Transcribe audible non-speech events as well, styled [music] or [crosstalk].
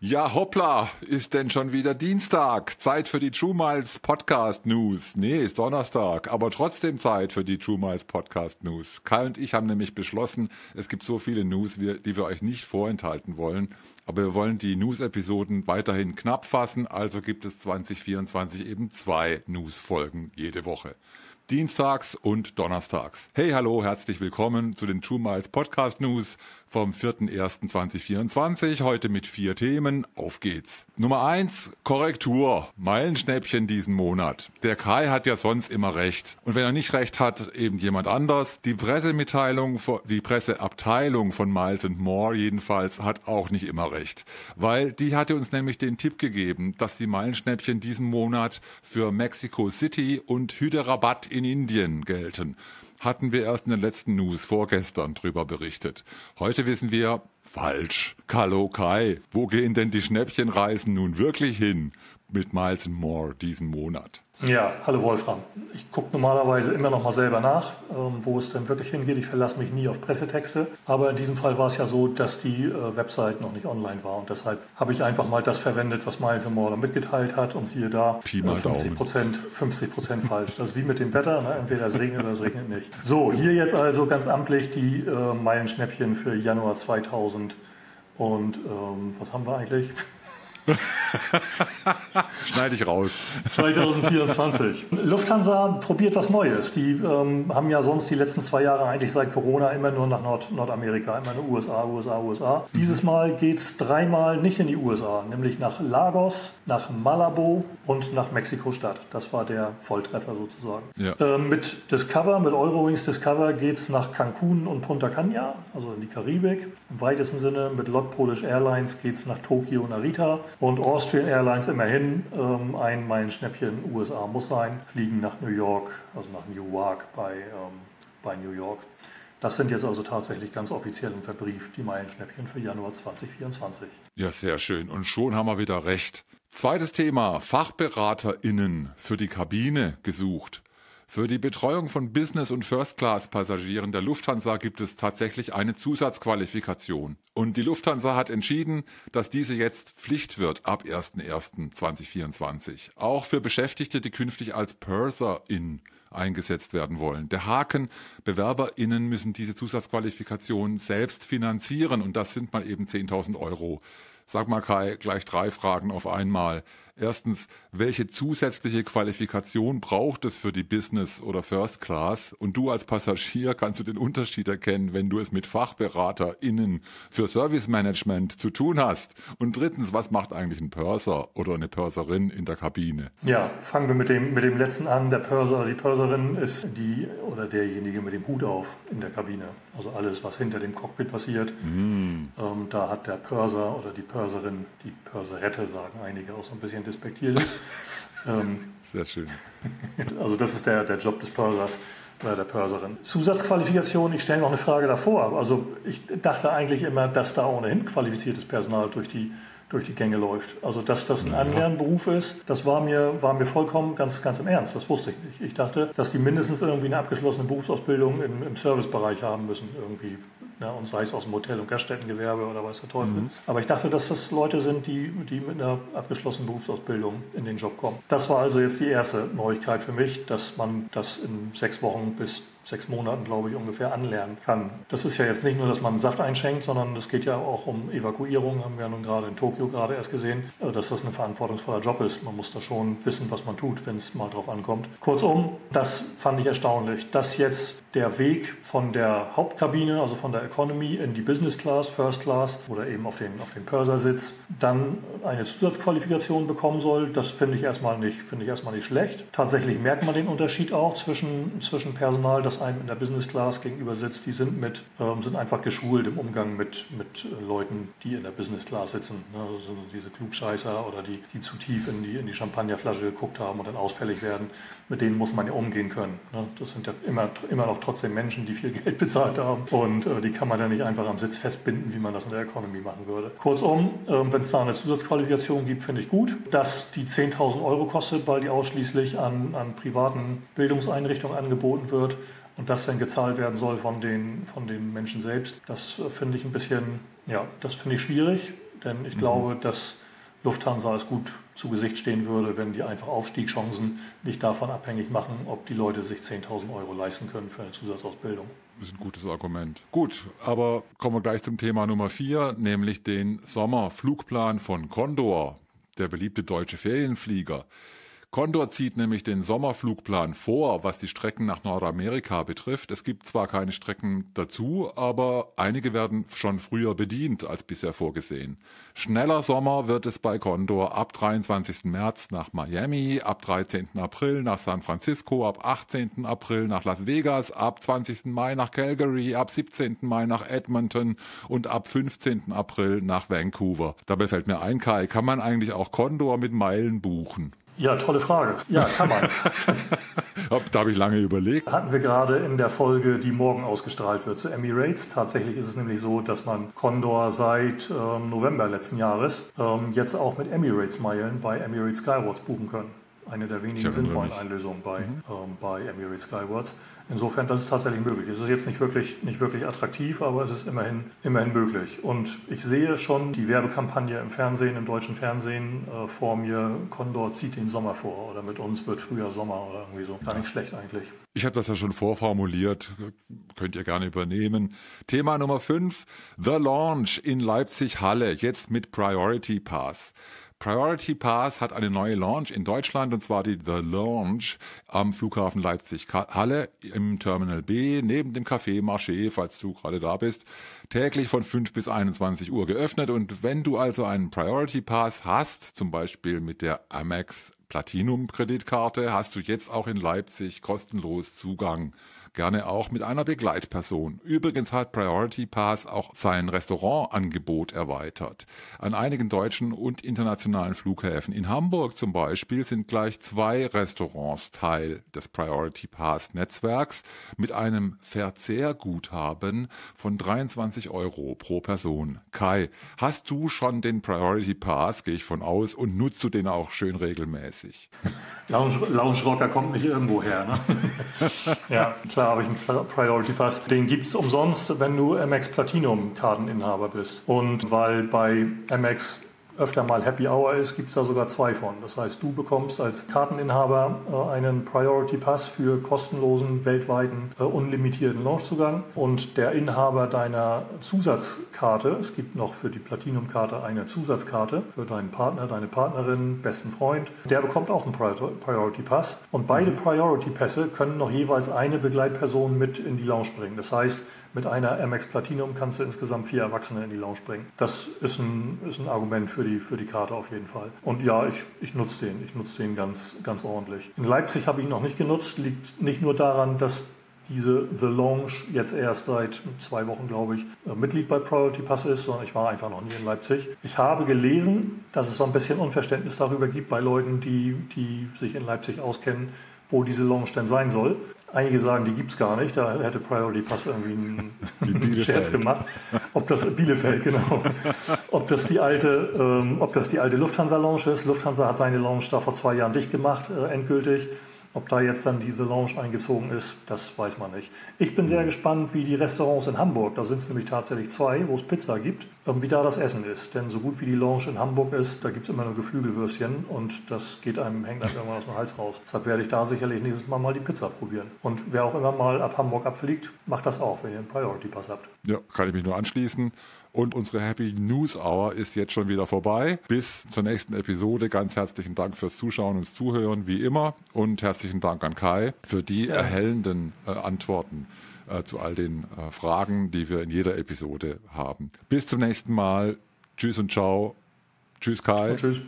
Ja, hoppla, ist denn schon wieder Dienstag? Zeit für die True Miles Podcast News. Nee, ist Donnerstag, aber trotzdem Zeit für die True Miles Podcast News. Kai und ich haben nämlich beschlossen, es gibt so viele News, die wir euch nicht vorenthalten wollen. Aber wir wollen die News-Episoden weiterhin knapp fassen, also gibt es 2024 eben zwei News-Folgen jede Woche. Dienstags und Donnerstags. Hey, hallo, herzlich willkommen zu den True Miles Podcast News vom 4.1.2024. Heute mit vier Themen. Auf geht's. Nummer eins, Korrektur. Meilenschnäppchen diesen Monat. Der Kai hat ja sonst immer recht. Und wenn er nicht recht hat, eben jemand anders. Die Pressemitteilung, die Presseabteilung von Miles More jedenfalls hat auch nicht immer recht. Weil die hatte uns nämlich den Tipp gegeben, dass die Meilenschnäppchen diesen Monat für Mexico City und Hyderabad in Indien gelten hatten wir erst in den letzten News vorgestern drüber berichtet. Heute wissen wir, falsch. Kalokai, wo gehen denn die Schnäppchenreisen nun wirklich hin mit Miles More diesen Monat? Ja, hallo Wolfram. Ich gucke normalerweise immer noch mal selber nach, ähm, wo es denn wirklich hingeht. Ich verlasse mich nie auf Pressetexte. Aber in diesem Fall war es ja so, dass die äh, Website noch nicht online war. Und deshalb habe ich einfach mal das verwendet, was Miles Moore mitgeteilt hat. Und siehe da, Pi mal 50 Prozent 50 Prozent falsch. Das ist wie mit dem Wetter. Ne? Entweder es regnet oder es regnet nicht. So, hier jetzt also ganz amtlich die äh, Meilenschnäppchen für Januar 2000. Und ähm, was haben wir eigentlich? [laughs] Schneide ich raus. 2024. Lufthansa probiert was Neues. Die ähm, haben ja sonst die letzten zwei Jahre eigentlich seit Corona immer nur nach Nord Nordamerika, immer nur USA, USA, USA. Mhm. Dieses Mal geht es dreimal nicht in die USA, nämlich nach Lagos, nach Malabo und nach Mexiko-Stadt. Das war der Volltreffer sozusagen. Ja. Ähm, mit Discover, mit Eurowings Discover geht es nach Cancun und Punta Cana, also in die Karibik. Im weitesten Sinne mit Lot Polish Airlines geht es nach Tokio und Narita. Und Austrian Airlines immerhin ähm, ein Meilenschnäppchen USA muss sein, fliegen nach New York, also nach Newark bei, ähm, bei New York. Das sind jetzt also tatsächlich ganz offiziell und verbrieft die Meilenschnäppchen für Januar 2024. Ja, sehr schön. Und schon haben wir wieder recht. Zweites Thema, FachberaterInnen für die Kabine gesucht. Für die Betreuung von Business- und First-Class-Passagieren der Lufthansa gibt es tatsächlich eine Zusatzqualifikation. Und die Lufthansa hat entschieden, dass diese jetzt Pflicht wird ab 01.01.2024. Auch für Beschäftigte, die künftig als Purser-In eingesetzt werden wollen. Der Haken, BewerberInnen müssen diese Zusatzqualifikation selbst finanzieren und das sind mal eben 10.000 Euro. Sag mal Kai, gleich drei Fragen auf einmal. Erstens, welche zusätzliche Qualifikation braucht es für die Business oder First Class? Und du als Passagier kannst du den Unterschied erkennen, wenn du es mit FachberaterInnen für Service Management zu tun hast. Und drittens, was macht eigentlich ein Purser oder eine Purserin in der Kabine? Ja, fangen wir mit dem, mit dem letzten an. Der Purser oder die Purserin ist die oder derjenige mit dem Hut auf in der Kabine. Also alles, was hinter dem Cockpit passiert. Mm. Ähm, da hat der Purser oder die Purserin, die Purserette, sagen einige auch so ein bisschen despektierlich. [laughs] ähm, Sehr schön. [laughs] Also das ist der, der Job des Pursers oder der Purserin. Zusatzqualifikation, ich stelle noch eine Frage davor. Also ich dachte eigentlich immer, dass da ohnehin qualifiziertes Personal durch die durch die Gänge läuft. Also dass das ein Anlernberuf ist, das war mir, war mir vollkommen ganz, ganz im Ernst. Das wusste ich nicht. Ich dachte, dass die mindestens irgendwie eine abgeschlossene Berufsausbildung im, im Servicebereich haben müssen, irgendwie ja, und sei es aus dem Hotel- und Gaststättengewerbe oder weiß der Teufel. Mhm. Aber ich dachte, dass das Leute sind, die, die mit einer abgeschlossenen Berufsausbildung in den Job kommen. Das war also jetzt die erste Neuigkeit für mich, dass man das in sechs Wochen bis sechs Monaten, glaube ich, ungefähr anlernen kann. Das ist ja jetzt nicht nur, dass man Saft einschenkt, sondern es geht ja auch um Evakuierung, haben wir ja nun gerade in Tokio gerade erst gesehen, äh, dass das ein verantwortungsvoller Job ist. Man muss da schon wissen, was man tut, wenn es mal drauf ankommt. Kurzum, das fand ich erstaunlich, dass jetzt der Weg von der Hauptkabine, also von der Economy in die Business Class, First Class oder eben auf den, auf den Purser-Sitz, dann eine Zusatzqualifikation bekommen soll. Das finde ich erstmal nicht, ich erstmal nicht schlecht. Tatsächlich merkt man den Unterschied auch zwischen, zwischen Personal, das einem in der Business Class gegenüber sitzt. Die sind mit, ähm, sind einfach geschult im Umgang mit, mit Leuten, die in der Business Class sitzen. Ne? Also diese Klugscheißer oder die, die zu tief in die, in die Champagnerflasche geguckt haben und dann ausfällig werden. Mit denen muss man ja umgehen können. Ne? Das sind ja immer, immer noch trotzdem Menschen, die viel [laughs] Geld bezahlt haben. Und äh, die kann man ja nicht einfach am Sitz festbinden, wie man das in der Economy machen würde. Kurzum, äh, wenn es da eine Zusatzqualifikation gibt, finde ich gut. Dass die 10.000 Euro kostet, weil die ausschließlich an, an privaten Bildungseinrichtungen angeboten wird und das dann gezahlt werden soll von den, von den Menschen selbst, das finde ich ein bisschen, ja, das finde ich schwierig Denn ich mhm. glaube, dass Lufthansa es gut zu Gesicht stehen würde, wenn die einfach Aufstiegschancen nicht davon abhängig machen, ob die Leute sich 10.000 Euro leisten können für eine Zusatzausbildung. Das ist ein gutes Argument. Gut, aber kommen wir gleich zum Thema Nummer vier, nämlich den Sommerflugplan von Condor, der beliebte deutsche Ferienflieger. Condor zieht nämlich den Sommerflugplan vor, was die Strecken nach Nordamerika betrifft. Es gibt zwar keine Strecken dazu, aber einige werden schon früher bedient als bisher vorgesehen. Schneller Sommer wird es bei Condor ab 23. März nach Miami, ab 13. April nach San Francisco, ab 18. April nach Las Vegas, ab 20. Mai nach Calgary, ab 17. Mai nach Edmonton und ab 15. April nach Vancouver. Dabei fällt mir ein, Kai, kann man eigentlich auch Condor mit Meilen buchen? Ja, tolle Frage. Ja, kann man. [laughs] da habe ich lange überlegt. Hatten wir gerade in der Folge, die morgen ausgestrahlt wird, zu Emirates. Tatsächlich ist es nämlich so, dass man Condor seit ähm, November letzten Jahres ähm, jetzt auch mit Emirates-Meilen bei Emirates Skywards buchen können eine der wenigen sinnvollen Einlösungen bei, mhm. ähm, bei Emirates Skywards. Insofern, das ist tatsächlich möglich. Es ist jetzt nicht wirklich, nicht wirklich attraktiv, aber es ist immerhin, immerhin möglich. Und ich sehe schon die Werbekampagne im Fernsehen, im deutschen Fernsehen äh, vor mir, Condor zieht den Sommer vor oder mit uns wird früher Sommer oder irgendwie so. Gar nicht schlecht eigentlich. Ich habe das ja schon vorformuliert, könnt ihr gerne übernehmen. Thema Nummer 5, The Launch in Leipzig-Halle, jetzt mit Priority Pass. Priority Pass hat eine neue Launch in Deutschland und zwar die The Launch am Flughafen Leipzig-Halle im Terminal B neben dem Café Marché, falls du gerade da bist, täglich von 5 bis 21 Uhr geöffnet. Und wenn du also einen Priority Pass hast, zum Beispiel mit der Amex Platinum-Kreditkarte, hast du jetzt auch in Leipzig kostenlos Zugang gerne auch mit einer Begleitperson. Übrigens hat Priority Pass auch sein Restaurantangebot erweitert. An einigen deutschen und internationalen Flughäfen in Hamburg zum Beispiel sind gleich zwei Restaurants Teil des Priority Pass Netzwerks mit einem Verzehrguthaben von 23 Euro pro Person. Kai, hast du schon den Priority Pass, gehe ich von aus, und nutzt du den auch schön regelmäßig? [laughs] Lounge, Lounge Rocker kommt nicht irgendwo her, ne? [laughs] ja, klar habe ich einen Priority Pass. Den gibt es umsonst, wenn du MX Platinum Karteninhaber bist. Und weil bei MX öfter mal Happy Hour ist, gibt es da sogar zwei von. Das heißt, du bekommst als Karteninhaber äh, einen Priority Pass für kostenlosen, weltweiten, äh, unlimitierten Launchzugang und der Inhaber deiner Zusatzkarte, es gibt noch für die Platinum-Karte eine Zusatzkarte für deinen Partner, deine Partnerin, besten Freund, der bekommt auch einen Priority Pass und beide Priority Pässe können noch jeweils eine Begleitperson mit in die Lounge bringen. Das heißt, mit einer MX Platinum kannst du insgesamt vier Erwachsene in die Lounge bringen. Das ist ein, ist ein Argument für die, für die Karte auf jeden Fall. Und ja, ich, ich nutze den. Ich nutze den ganz, ganz ordentlich. In Leipzig habe ich ihn noch nicht genutzt. Liegt nicht nur daran, dass diese The Lounge jetzt erst seit zwei Wochen, glaube ich, äh, Mitglied bei Priority Pass ist, sondern ich war einfach noch nie in Leipzig. Ich habe gelesen, dass es so ein bisschen Unverständnis darüber gibt bei Leuten, die, die sich in Leipzig auskennen, wo diese Lounge denn sein soll. Einige sagen, die gibt es gar nicht. Da hätte Priority Pass irgendwie einen [laughs] Scherz gemacht. Ob das Bielefeld, genau. ob das die alte, ähm, ob das die alte Lufthansa Lounge ist. Lufthansa hat seine Lounge da vor zwei Jahren dicht gemacht, äh, endgültig. Ob da jetzt dann diese Lounge eingezogen ist, das weiß man nicht. Ich bin sehr gespannt, wie die Restaurants in Hamburg, da sind es nämlich tatsächlich zwei, wo es Pizza gibt, ähm, wie da das Essen ist. Denn so gut wie die Lounge in Hamburg ist, da gibt es immer nur Geflügelwürstchen und das geht einem, hängt einem irgendwann aus dem Hals raus. Deshalb werde ich da sicherlich nächstes Mal mal die Pizza probieren. Und wer auch immer mal ab Hamburg abfliegt, macht das auch, wenn ihr einen Priority Pass habt. Ja, kann ich mich nur anschließen. Und unsere Happy News Hour ist jetzt schon wieder vorbei. Bis zur nächsten Episode. Ganz herzlichen Dank fürs Zuschauen und Zuhören, wie immer. Und herzlichen Dank an Kai für die erhellenden äh, Antworten äh, zu all den äh, Fragen, die wir in jeder Episode haben. Bis zum nächsten Mal. Tschüss und ciao. Tschüss, Kai. Und tschüss.